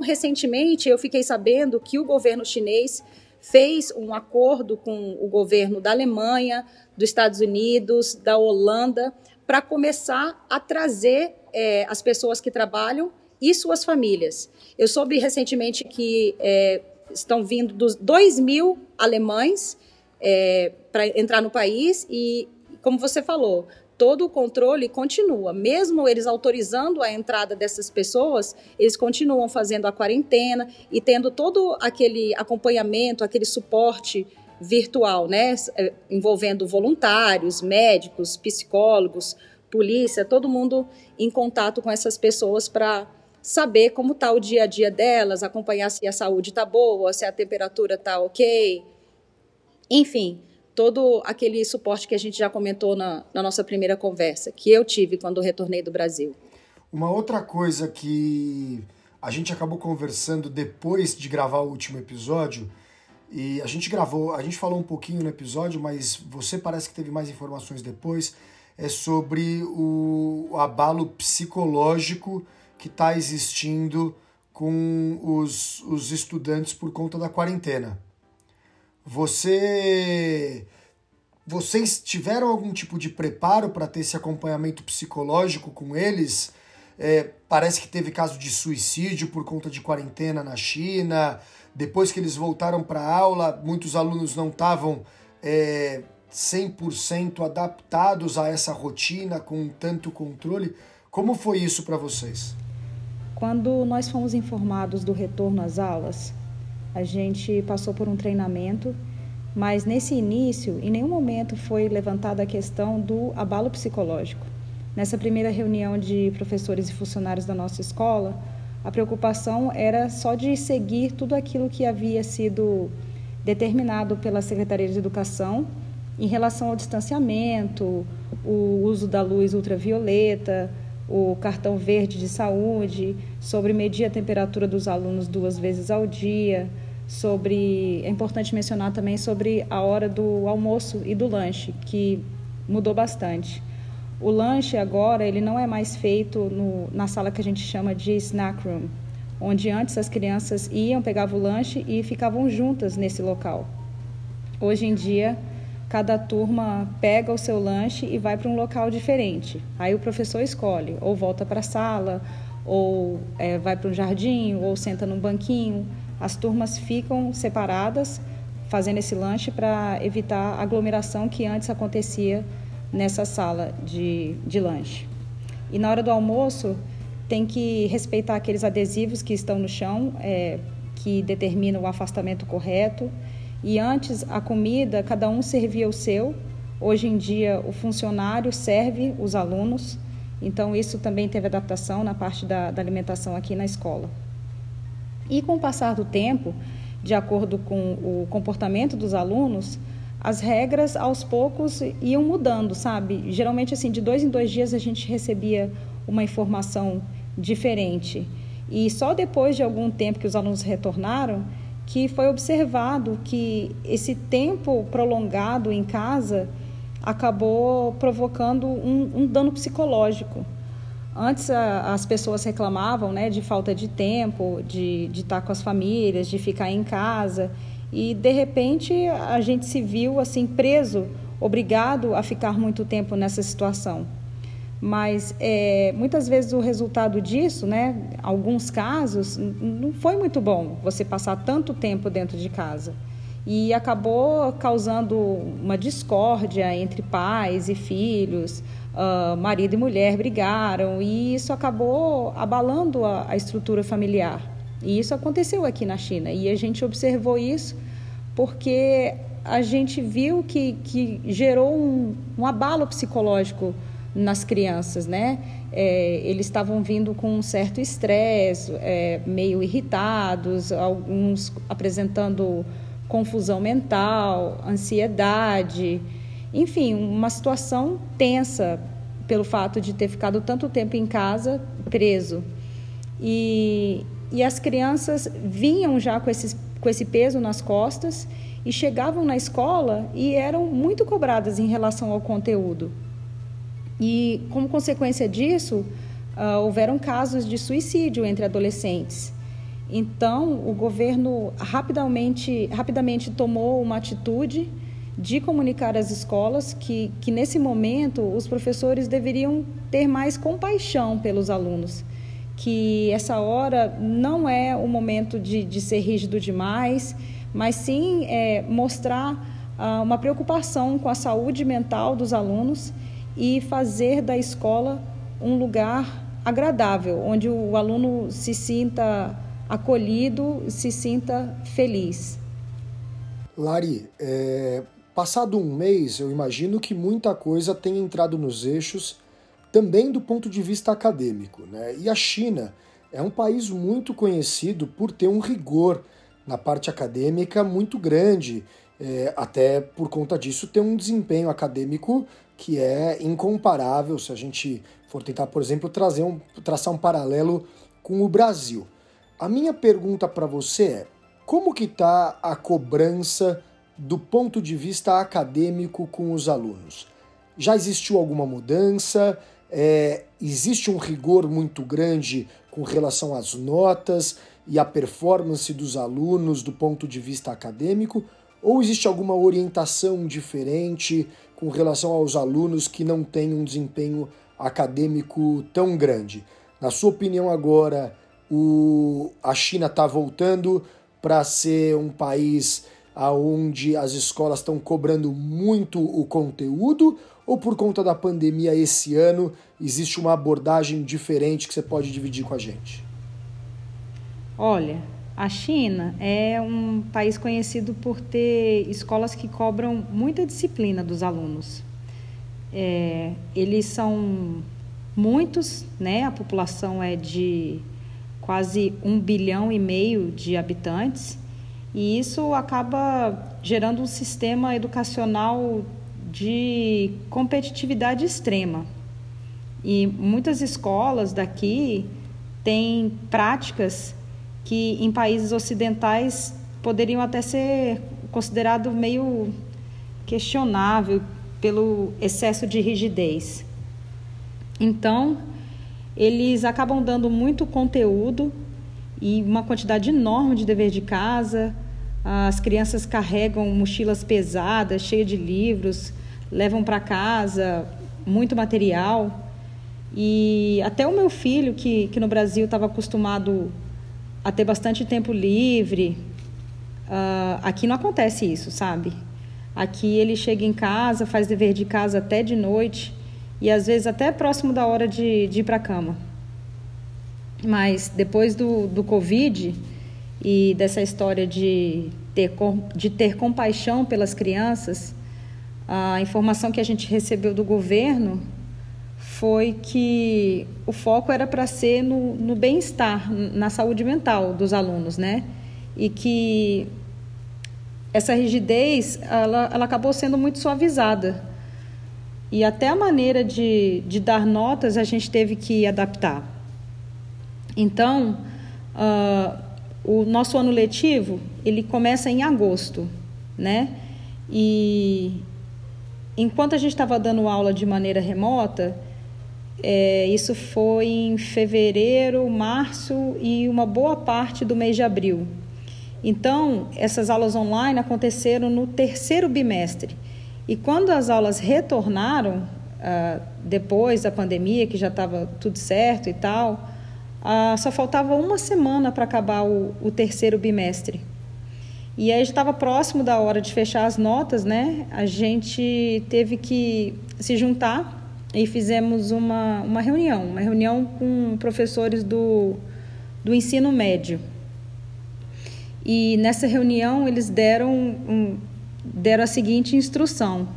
Recentemente, eu fiquei sabendo que o governo chinês fez um acordo com o governo da Alemanha, dos Estados Unidos, da Holanda, para começar a trazer é, as pessoas que trabalham e suas famílias. Eu soube recentemente que é, estão vindo dos 2 mil alemães é, para entrar no país e, como você falou, todo o controle continua. Mesmo eles autorizando a entrada dessas pessoas, eles continuam fazendo a quarentena e tendo todo aquele acompanhamento, aquele suporte virtual, né? É, envolvendo voluntários, médicos, psicólogos, polícia, todo mundo em contato com essas pessoas para saber como está o dia a dia delas, acompanhar se a saúde está boa, se a temperatura está ok. Enfim, todo aquele suporte que a gente já comentou na, na nossa primeira conversa, que eu tive quando retornei do Brasil. Uma outra coisa que a gente acabou conversando depois de gravar o último episódio, e a gente gravou, a gente falou um pouquinho no episódio, mas você parece que teve mais informações depois, é sobre o, abalo psicológico que está existindo com os, os estudantes por conta da quarentena. Você vocês tiveram algum tipo de preparo para ter esse acompanhamento psicológico com eles? É, parece que teve caso de suicídio por conta de quarentena na China. Depois que eles voltaram para aula, muitos alunos não estavam é, 100% adaptados a essa rotina com tanto controle. Como foi isso para vocês? Quando nós fomos informados do retorno às aulas, a gente passou por um treinamento, mas nesse início, em nenhum momento foi levantada a questão do abalo psicológico. Nessa primeira reunião de professores e funcionários da nossa escola, a preocupação era só de seguir tudo aquilo que havia sido determinado pela Secretaria de Educação em relação ao distanciamento, o uso da luz ultravioleta, o cartão verde de saúde, sobre medir a temperatura dos alunos duas vezes ao dia, sobre é importante mencionar também sobre a hora do almoço e do lanche, que mudou bastante. O lanche agora ele não é mais feito no, na sala que a gente chama de snack room, onde antes as crianças iam, pegavam o lanche e ficavam juntas nesse local. Hoje em dia cada turma pega o seu lanche e vai para um local diferente. Aí o professor escolhe, ou volta para a sala, ou é, vai para um jardim, ou senta num banquinho. As turmas ficam separadas fazendo esse lanche para evitar a aglomeração que antes acontecia nessa sala de, de lanche. E na hora do almoço, tem que respeitar aqueles adesivos que estão no chão, é, que determinam o afastamento correto e antes a comida, cada um servia o seu. Hoje em dia, o funcionário serve os alunos. Então, isso também teve adaptação na parte da, da alimentação aqui na escola. E com o passar do tempo, de acordo com o comportamento dos alunos, as regras aos poucos iam mudando, sabe? Geralmente, assim, de dois em dois dias a gente recebia uma informação diferente. E só depois de algum tempo que os alunos retornaram que foi observado que esse tempo prolongado em casa acabou provocando um, um dano psicológico. Antes a, as pessoas reclamavam né, de falta de tempo, de, de estar com as famílias, de ficar em casa. E de repente a gente se viu assim preso, obrigado a ficar muito tempo nessa situação. Mas é, muitas vezes o resultado disso, né, alguns casos, não foi muito bom você passar tanto tempo dentro de casa. E acabou causando uma discórdia entre pais e filhos, uh, marido e mulher brigaram, e isso acabou abalando a, a estrutura familiar. E isso aconteceu aqui na China. E a gente observou isso porque a gente viu que, que gerou um, um abalo psicológico nas crianças, né? É, eles estavam vindo com um certo estresse, é, meio irritados, alguns apresentando confusão mental, ansiedade, enfim, uma situação tensa pelo fato de ter ficado tanto tempo em casa preso. E, e as crianças vinham já com, esses, com esse peso nas costas e chegavam na escola e eram muito cobradas em relação ao conteúdo. E, como consequência disso, uh, houveram casos de suicídio entre adolescentes. Então, o governo rapidamente, rapidamente tomou uma atitude de comunicar às escolas que, que, nesse momento, os professores deveriam ter mais compaixão pelos alunos, que essa hora não é o momento de, de ser rígido demais, mas sim é, mostrar ah, uma preocupação com a saúde mental dos alunos e fazer da escola um lugar agradável, onde o aluno se sinta acolhido, se sinta feliz. Lari, é, passado um mês, eu imagino que muita coisa tenha entrado nos eixos também do ponto de vista acadêmico. Né? E a China é um país muito conhecido por ter um rigor na parte acadêmica muito grande, é, até por conta disso ter um desempenho acadêmico que é incomparável se a gente for tentar, por exemplo, trazer um, traçar um paralelo com o Brasil. A minha pergunta para você é: como que está a cobrança do ponto de vista acadêmico com os alunos? Já existiu alguma mudança? É, existe um rigor muito grande com relação às notas e à performance dos alunos do ponto de vista acadêmico? Ou existe alguma orientação diferente com relação aos alunos que não têm um desempenho acadêmico tão grande? Na sua opinião, agora, o, a China está voltando para ser um país onde as escolas estão cobrando muito o conteúdo ou por conta da pandemia esse ano existe uma abordagem diferente que você pode dividir com a gente? Olha, a China é um país conhecido por ter escolas que cobram muita disciplina dos alunos. É, eles são muitos, né? A população é de quase um bilhão e meio de habitantes e isso acaba gerando um sistema educacional de competitividade extrema. E muitas escolas daqui têm práticas que em países ocidentais poderiam até ser considerado meio questionável pelo excesso de rigidez. Então, eles acabam dando muito conteúdo e uma quantidade enorme de dever de casa. As crianças carregam mochilas pesadas, cheias de livros, levam para casa muito material. E até o meu filho, que, que no Brasil estava acostumado a ter bastante tempo livre. Uh, aqui não acontece isso, sabe? Aqui ele chega em casa, faz dever de casa até de noite e às vezes até próximo da hora de, de ir para a cama. Mas depois do, do Covid e dessa história de ter, de ter compaixão pelas crianças, a informação que a gente recebeu do governo foi que o foco era para ser no, no bem-estar, na saúde mental dos alunos, né? E que essa rigidez, ela, ela acabou sendo muito suavizada. E até a maneira de, de dar notas a gente teve que adaptar. Então, uh, o nosso ano letivo, ele começa em agosto, né? E enquanto a gente estava dando aula de maneira remota, é, isso foi em fevereiro, março e uma boa parte do mês de abril. Então, essas aulas online aconteceram no terceiro bimestre. E quando as aulas retornaram, ah, depois da pandemia, que já estava tudo certo e tal, ah, só faltava uma semana para acabar o, o, terceiro bimestre. E aí estava próximo da hora de fechar as notas, né? A gente teve que se juntar e fizemos uma, uma reunião, uma reunião com professores do, do ensino médio. E nessa reunião eles deram, um, deram a seguinte instrução.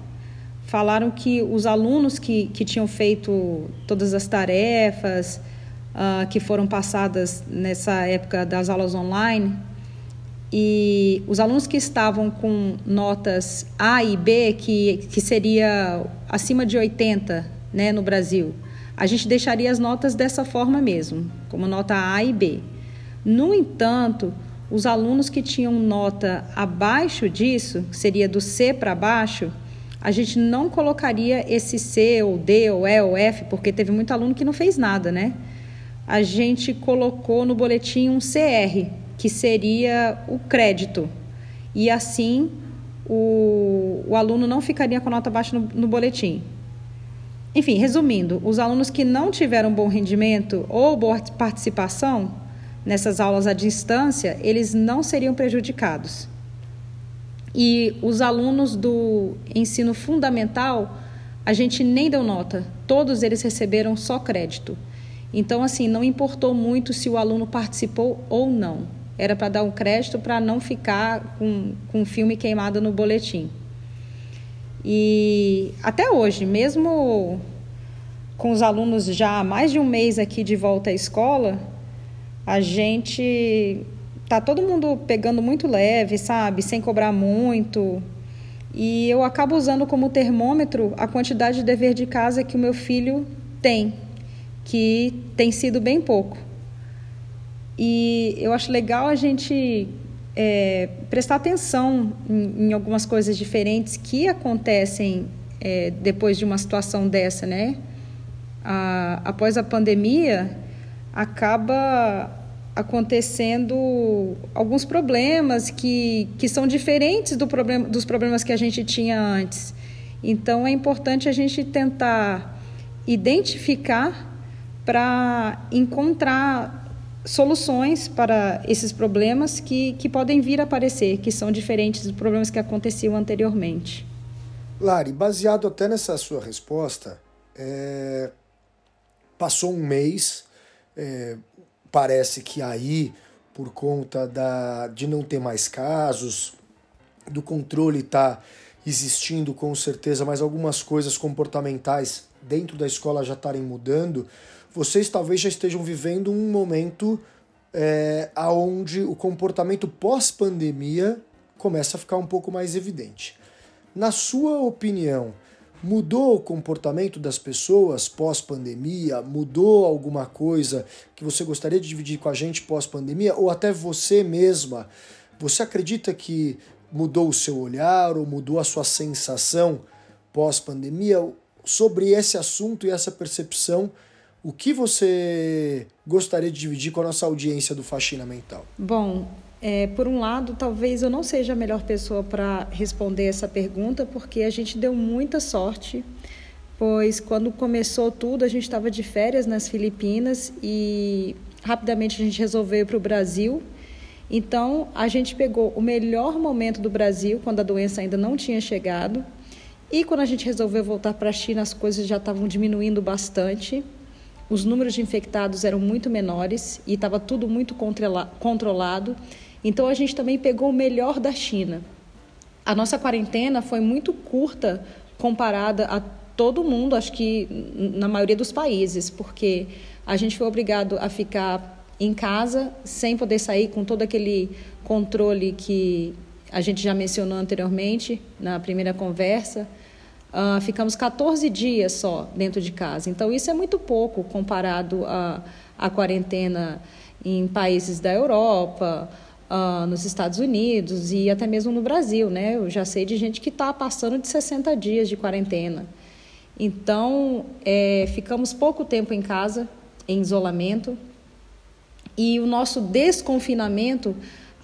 Falaram que os alunos que, que tinham feito todas as tarefas uh, que foram passadas nessa época das aulas online, e os alunos que estavam com notas A e B, que, que seria acima de 80 né, no Brasil, a gente deixaria as notas dessa forma mesmo, como nota A e B. No entanto, os alunos que tinham nota abaixo disso, que seria do C para baixo, a gente não colocaria esse C ou D ou E ou F, porque teve muito aluno que não fez nada, né? A gente colocou no boletim um CR, que seria o crédito. E assim o, o aluno não ficaria com nota baixa no, no boletim. Enfim, resumindo, os alunos que não tiveram bom rendimento ou boa participação nessas aulas à distância, eles não seriam prejudicados. E os alunos do ensino fundamental, a gente nem deu nota, todos eles receberam só crédito. Então, assim, não importou muito se o aluno participou ou não. Era para dar um crédito para não ficar com, com filme queimado no boletim. E até hoje, mesmo com os alunos já há mais de um mês aqui de volta à escola, a gente tá todo mundo pegando muito leve, sabe, sem cobrar muito. E eu acabo usando como termômetro a quantidade de dever de casa que o meu filho tem, que tem sido bem pouco. E eu acho legal a gente é, prestar atenção em, em, algumas coisas diferentes que acontecem é, depois de uma situação dessa, né? A, após a pandemia, acaba acontecendo alguns problemas que, que são diferentes do problema, dos problemas que a gente tinha antes. Então, é importante a gente tentar identificar para encontrar soluções para esses problemas que, que podem vir a aparecer, que são diferentes dos problemas que aconteciam anteriormente. Lari, baseado até nessa sua resposta, é... passou um mês, é... parece que aí, por conta da... de não ter mais casos, do controle estar tá existindo com certeza, mas algumas coisas comportamentais dentro da escola já estarem mudando, vocês talvez já estejam vivendo um momento é, onde o comportamento pós-pandemia começa a ficar um pouco mais evidente. Na sua opinião, mudou o comportamento das pessoas pós-pandemia? Mudou alguma coisa que você gostaria de dividir com a gente pós-pandemia? Ou até você mesma? Você acredita que mudou o seu olhar ou mudou a sua sensação pós-pandemia sobre esse assunto e essa percepção o que você gostaria de dividir com a nossa audiência do Faxina Mental? Bom, é, por um lado, talvez eu não seja a melhor pessoa para responder essa pergunta, porque a gente deu muita sorte, pois quando começou tudo, a gente estava de férias nas Filipinas e rapidamente a gente resolveu ir para o Brasil. Então, a gente pegou o melhor momento do Brasil, quando a doença ainda não tinha chegado, e quando a gente resolveu voltar para a China, as coisas já estavam diminuindo bastante os números de infectados eram muito menores e estava tudo muito controlado. Então a gente também pegou o melhor da China. A nossa quarentena foi muito curta comparada a todo mundo, acho que na maioria dos países, porque a gente foi obrigado a ficar em casa sem poder sair com todo aquele controle que a gente já mencionou anteriormente na primeira conversa. Uh, ficamos 14 dias só dentro de casa. Então, isso é muito pouco comparado à, à quarentena em países da Europa, uh, nos Estados Unidos e até mesmo no Brasil. Né? Eu já sei de gente que está passando de 60 dias de quarentena. Então, é, ficamos pouco tempo em casa, em isolamento, e o nosso desconfinamento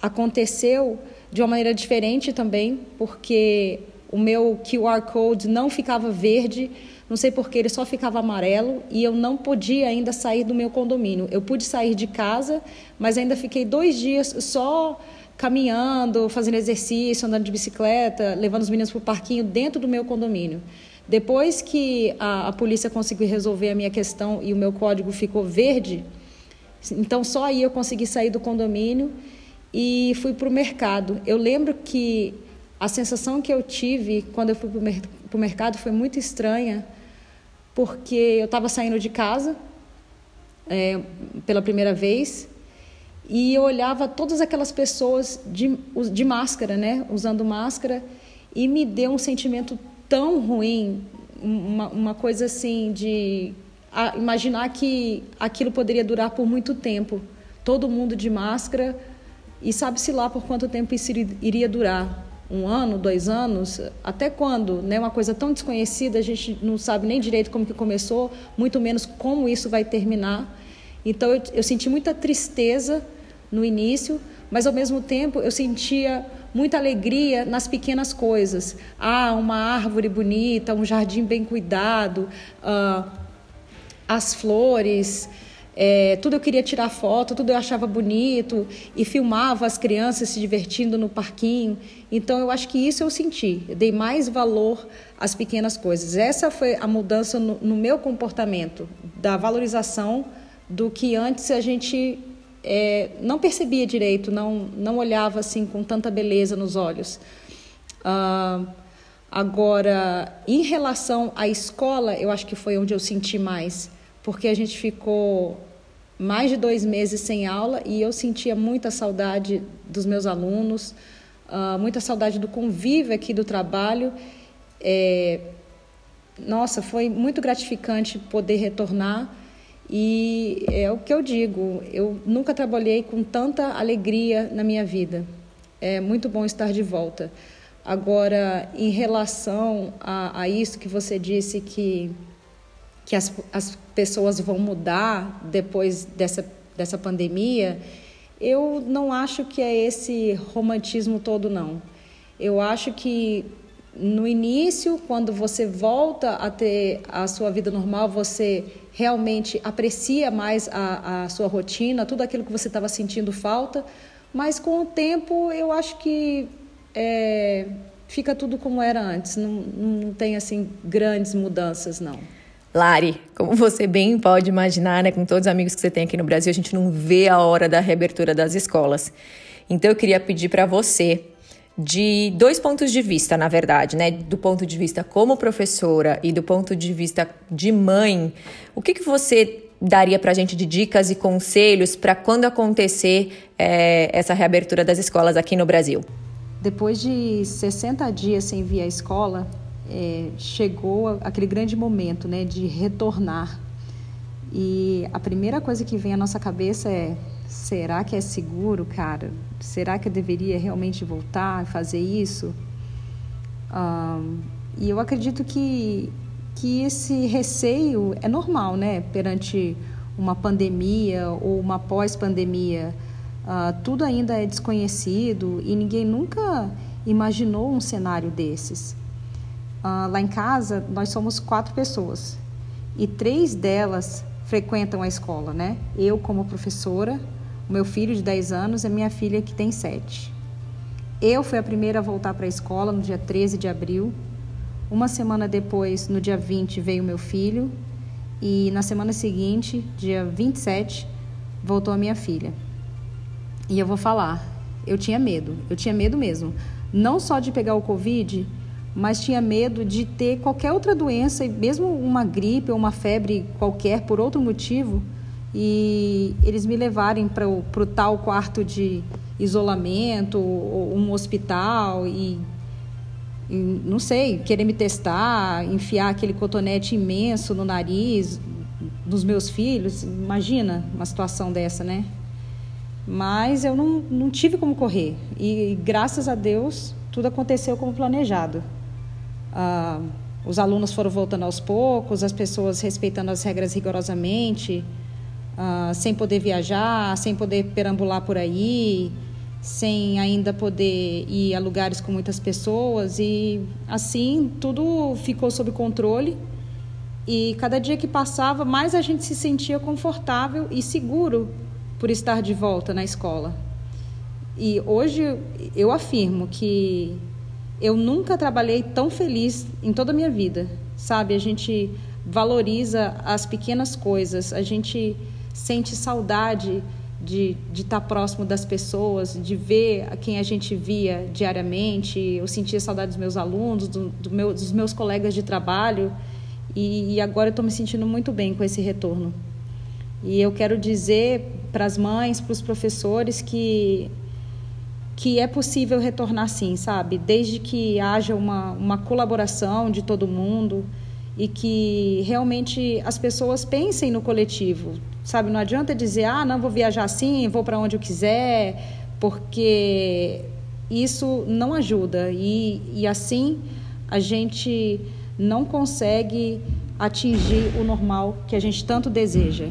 aconteceu de uma maneira diferente também, porque o meu QR Code não ficava verde, não sei porque ele só ficava amarelo e eu não podia ainda sair do meu condomínio. Eu pude sair de casa, mas ainda fiquei dois dias só caminhando, fazendo exercício, andando de bicicleta, levando os meninos para o parquinho dentro do meu condomínio. Depois que a, a polícia conseguiu resolver a minha questão e o meu código ficou verde, então só aí eu consegui sair do condomínio e fui para o mercado. Eu lembro que a sensação que eu tive quando eu fui para o mercado foi muito estranha, porque eu estava saindo de casa é, pela primeira vez e eu olhava todas aquelas pessoas de, de máscara, né, usando máscara, e me deu um sentimento tão ruim, uma, uma coisa assim de imaginar que aquilo poderia durar por muito tempo, todo mundo de máscara e sabe-se lá por quanto tempo isso iria durar um ano, dois anos, até quando? Né? Uma coisa tão desconhecida, a gente não sabe nem direito como que começou, muito menos como isso vai terminar. Então eu, eu senti muita tristeza no início, mas ao mesmo tempo eu sentia muita alegria nas pequenas coisas. Ah, uma árvore bonita, um jardim bem cuidado, ah, as flores. É, tudo eu queria tirar foto, tudo eu achava bonito e filmava as crianças se divertindo no parquinho. Então eu acho que isso eu senti. Eu dei mais valor às pequenas coisas. Essa foi a mudança no, no meu comportamento, da valorização do que antes a gente é, não percebia direito, não, não olhava assim com tanta beleza nos olhos. Ah, agora, em relação à escola, eu acho que foi onde eu senti mais, porque a gente ficou mais de dois meses sem aula e eu sentia muita saudade dos meus alunos, uh, muita saudade do convívio aqui do trabalho. É, nossa, foi muito gratificante poder retornar e é o que eu digo, eu nunca trabalhei com tanta alegria na minha vida. É muito bom estar de volta. Agora, em relação a, a isso que você disse que, que as, as pessoas vão mudar depois dessa, dessa pandemia, eu não acho que é esse romantismo todo, não. Eu acho que no início, quando você volta a ter a sua vida normal, você realmente aprecia mais a, a sua rotina, tudo aquilo que você estava sentindo falta, mas com o tempo eu acho que é, fica tudo como era antes, não, não tem assim grandes mudanças não. Lari, como você bem pode imaginar, né, com todos os amigos que você tem aqui no Brasil, a gente não vê a hora da reabertura das escolas. Então eu queria pedir para você de dois pontos de vista, na verdade, né? Do ponto de vista como professora e do ponto de vista de mãe, o que, que você daria para a gente de dicas e conselhos para quando acontecer é, essa reabertura das escolas aqui no Brasil? Depois de 60 dias sem vir à escola, é, chegou aquele grande momento né, de retornar. E a primeira coisa que vem à nossa cabeça é: será que é seguro, cara? Será que eu deveria realmente voltar e fazer isso? Um, e eu acredito que, que esse receio é normal, né? Perante uma pandemia ou uma pós-pandemia. Uh, tudo ainda é desconhecido e ninguém nunca imaginou um cenário desses. Uh, lá em casa, nós somos quatro pessoas e três delas frequentam a escola, né? Eu, como professora, o meu filho de 10 anos e a minha filha que tem 7. Eu fui a primeira a voltar para a escola no dia 13 de abril. Uma semana depois, no dia 20, veio meu filho. E na semana seguinte, dia 27, voltou a minha filha. E eu vou falar, eu tinha medo, eu tinha medo mesmo. Não só de pegar o Covid, mas tinha medo de ter qualquer outra doença, mesmo uma gripe ou uma febre qualquer, por outro motivo, e eles me levarem para o tal quarto de isolamento, ou um hospital e, e, não sei, querer me testar, enfiar aquele cotonete imenso no nariz dos meus filhos. Imagina uma situação dessa, né? Mas eu não, não tive como correr e graças a Deus tudo aconteceu como planejado. Ah, os alunos foram voltando aos poucos, as pessoas respeitando as regras rigorosamente uh, sem poder viajar, sem poder perambular por aí, sem ainda poder ir a lugares com muitas pessoas e assim tudo ficou sob controle e cada dia que passava mais a gente se sentia confortável e seguro por estar de volta na escola. E hoje eu afirmo que eu nunca trabalhei tão feliz em toda a minha vida, sabe? A gente valoriza as pequenas coisas, a gente sente saudade de estar tá próximo das pessoas, de ver quem a gente via diariamente. Eu sentia saudade dos meus alunos, do, do meu, dos meus colegas de trabalho. E, e agora eu estou me sentindo muito bem com esse retorno. E eu quero dizer para as mães, para os professores que que é possível retornar sim, sabe? Desde que haja uma, uma colaboração de todo mundo e que realmente as pessoas pensem no coletivo, sabe? Não adianta dizer, ah, não vou viajar assim, vou para onde eu quiser, porque isso não ajuda e, e assim a gente não consegue atingir o normal que a gente tanto deseja.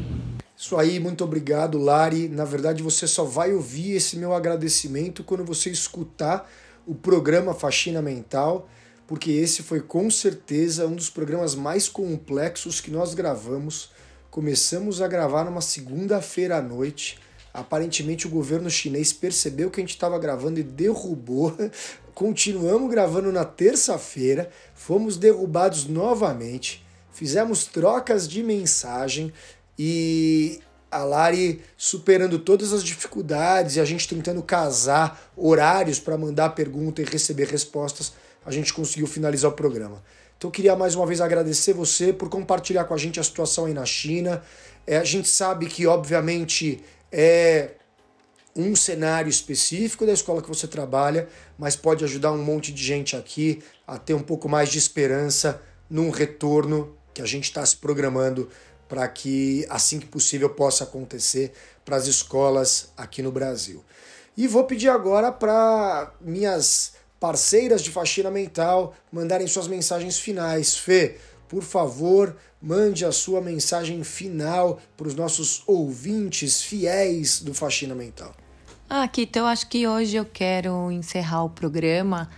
Isso aí, muito obrigado, Lari. Na verdade, você só vai ouvir esse meu agradecimento quando você escutar o programa Faxina Mental, porque esse foi com certeza um dos programas mais complexos que nós gravamos. Começamos a gravar numa segunda-feira à noite. Aparentemente, o governo chinês percebeu que a gente estava gravando e derrubou. Continuamos gravando na terça-feira, fomos derrubados novamente, fizemos trocas de mensagem e a Lari superando todas as dificuldades e a gente tentando casar horários para mandar pergunta e receber respostas, a gente conseguiu finalizar o programa. Então eu queria mais uma vez agradecer você por compartilhar com a gente a situação aí na China. É, a gente sabe que, obviamente, é um cenário específico da escola que você trabalha, mas pode ajudar um monte de gente aqui a ter um pouco mais de esperança num retorno que a gente está se programando para que assim que possível possa acontecer para as escolas aqui no Brasil. E vou pedir agora para minhas parceiras de faxina mental mandarem suas mensagens finais. Fê, por favor, mande a sua mensagem final para os nossos ouvintes fiéis do Faxina Mental. Ah, Kito, eu acho que hoje eu quero encerrar o programa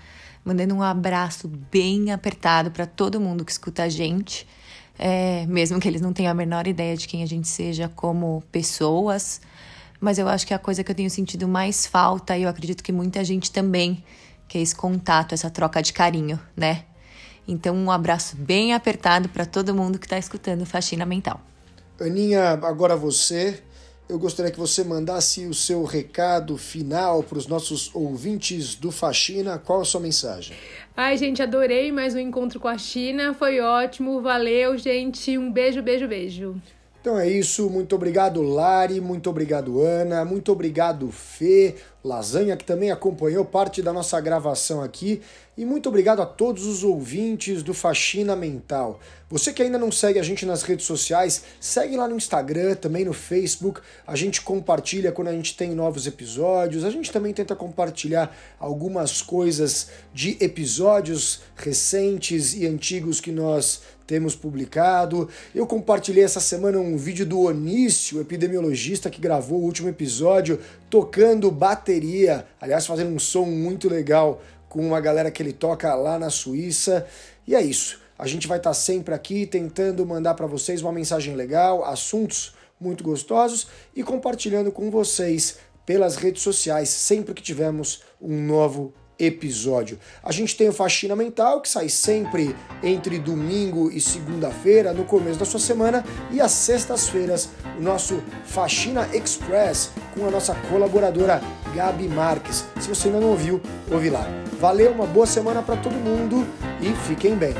mandando um abraço bem apertado para todo mundo que escuta a gente é, mesmo que eles não tenham a menor ideia de quem a gente seja como pessoas. Mas eu acho que a coisa que eu tenho sentido mais falta, e eu acredito que muita gente também, que é esse contato, essa troca de carinho, né? Então, um abraço bem apertado para todo mundo que está escutando Faxina Mental. Aninha, agora você eu gostaria que você mandasse o seu recado final para os nossos ouvintes do Faxina. Qual a sua mensagem? Ai, gente, adorei mais um encontro com a China. Foi ótimo. Valeu, gente. Um beijo, beijo, beijo. Então é isso, muito obrigado Lari, muito obrigado Ana, muito obrigado Fê, Lasanha que também acompanhou parte da nossa gravação aqui e muito obrigado a todos os ouvintes do Faxina Mental. Você que ainda não segue a gente nas redes sociais, segue lá no Instagram, também no Facebook. A gente compartilha quando a gente tem novos episódios. A gente também tenta compartilhar algumas coisas de episódios recentes e antigos que nós temos publicado. Eu compartilhei essa semana um vídeo do Onício, epidemiologista que gravou o último episódio tocando bateria, aliás, fazendo um som muito legal com uma galera que ele toca lá na Suíça. E é isso. A gente vai estar sempre aqui tentando mandar para vocês uma mensagem legal, assuntos muito gostosos e compartilhando com vocês pelas redes sociais sempre que tivermos um novo episódio. A gente tem o Faxina Mental, que sai sempre entre domingo e segunda-feira, no começo da sua semana, e às sextas-feiras, o nosso Faxina Express, com a nossa colaboradora Gabi Marques. Se você ainda não ouviu, ouve lá. Valeu, uma boa semana para todo mundo e fiquem bem.